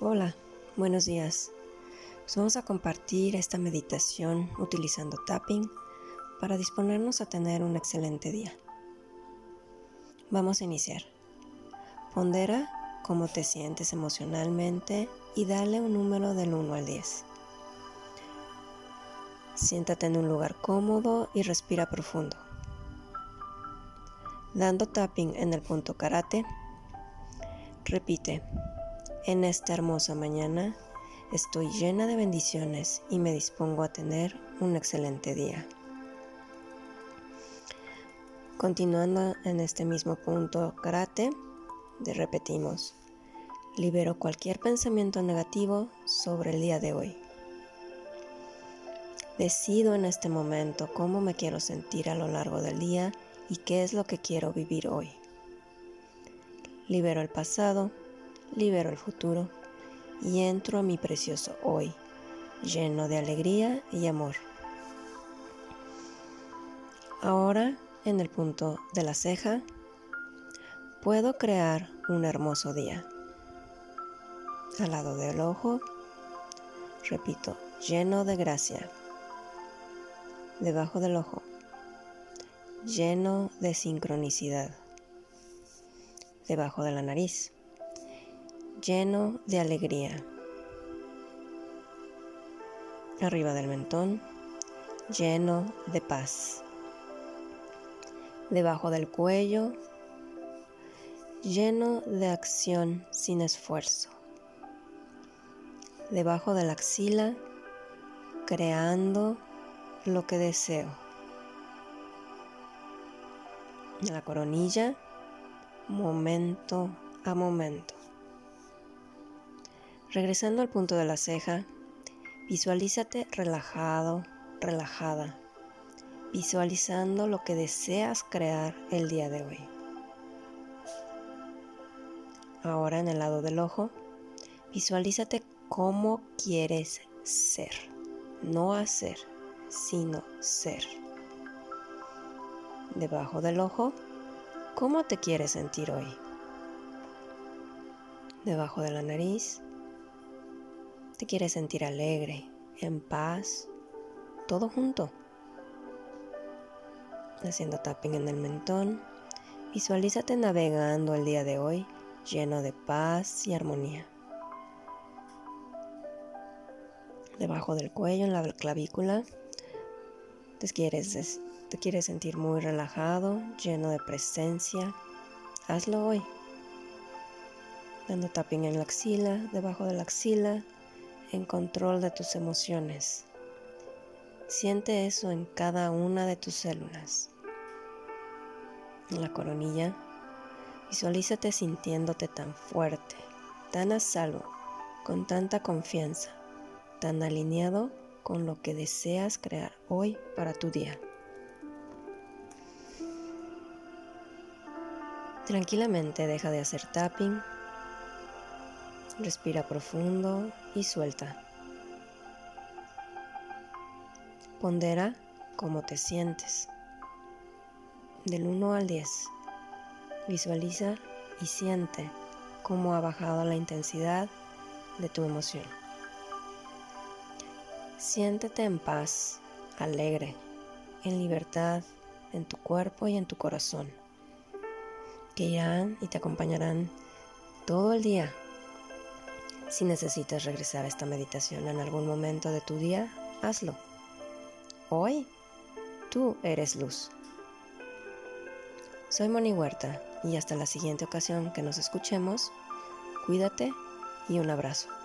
Hola, buenos días. Pues vamos a compartir esta meditación utilizando tapping para disponernos a tener un excelente día. Vamos a iniciar. Pondera cómo te sientes emocionalmente y dale un número del 1 al 10. Siéntate en un lugar cómodo y respira profundo. Dando tapping en el punto karate, repite en esta hermosa mañana estoy llena de bendiciones y me dispongo a tener un excelente día. Continuando en este mismo punto karate, repetimos, libero cualquier pensamiento negativo sobre el día de hoy. Decido en este momento cómo me quiero sentir a lo largo del día y qué es lo que quiero vivir hoy. Libero el pasado, libero el futuro y entro a mi precioso hoy, lleno de alegría y amor. Ahora, en el punto de la ceja, puedo crear un hermoso día. Al lado del ojo, repito, lleno de gracia. Debajo del ojo, lleno de sincronicidad. Debajo de la nariz, lleno de alegría. Arriba del mentón, lleno de paz. Debajo del cuello, lleno de acción sin esfuerzo. Debajo de la axila, creando lo que deseo. La coronilla, momento a momento. Regresando al punto de la ceja, visualízate relajado, relajada, visualizando lo que deseas crear el día de hoy. Ahora en el lado del ojo, visualízate cómo quieres ser, no hacer, sino ser. Debajo del ojo, ¿cómo te quieres sentir hoy? Debajo de la nariz, te quieres sentir alegre, en paz, todo junto. Haciendo tapping en el mentón, visualízate navegando el día de hoy lleno de paz y armonía. Debajo del cuello, en la clavícula, te quieres, te quieres sentir muy relajado, lleno de presencia. Hazlo hoy. Dando tapping en la axila, debajo de la axila, en control de tus emociones. Siente eso en cada una de tus células. En la coronilla, visualízate sintiéndote tan fuerte, tan a salvo, con tanta confianza, tan alineado con lo que deseas crear hoy para tu día. Tranquilamente deja de hacer tapping Respira profundo y suelta. Pondera cómo te sientes. Del 1 al 10. Visualiza y siente cómo ha bajado la intensidad de tu emoción. Siéntete en paz, alegre, en libertad en tu cuerpo y en tu corazón, que irán y te acompañarán todo el día si necesitas regresar a esta meditación en algún momento de tu día, hazlo. Hoy, tú eres luz. Soy Moni Huerta y hasta la siguiente ocasión que nos escuchemos, cuídate y un abrazo.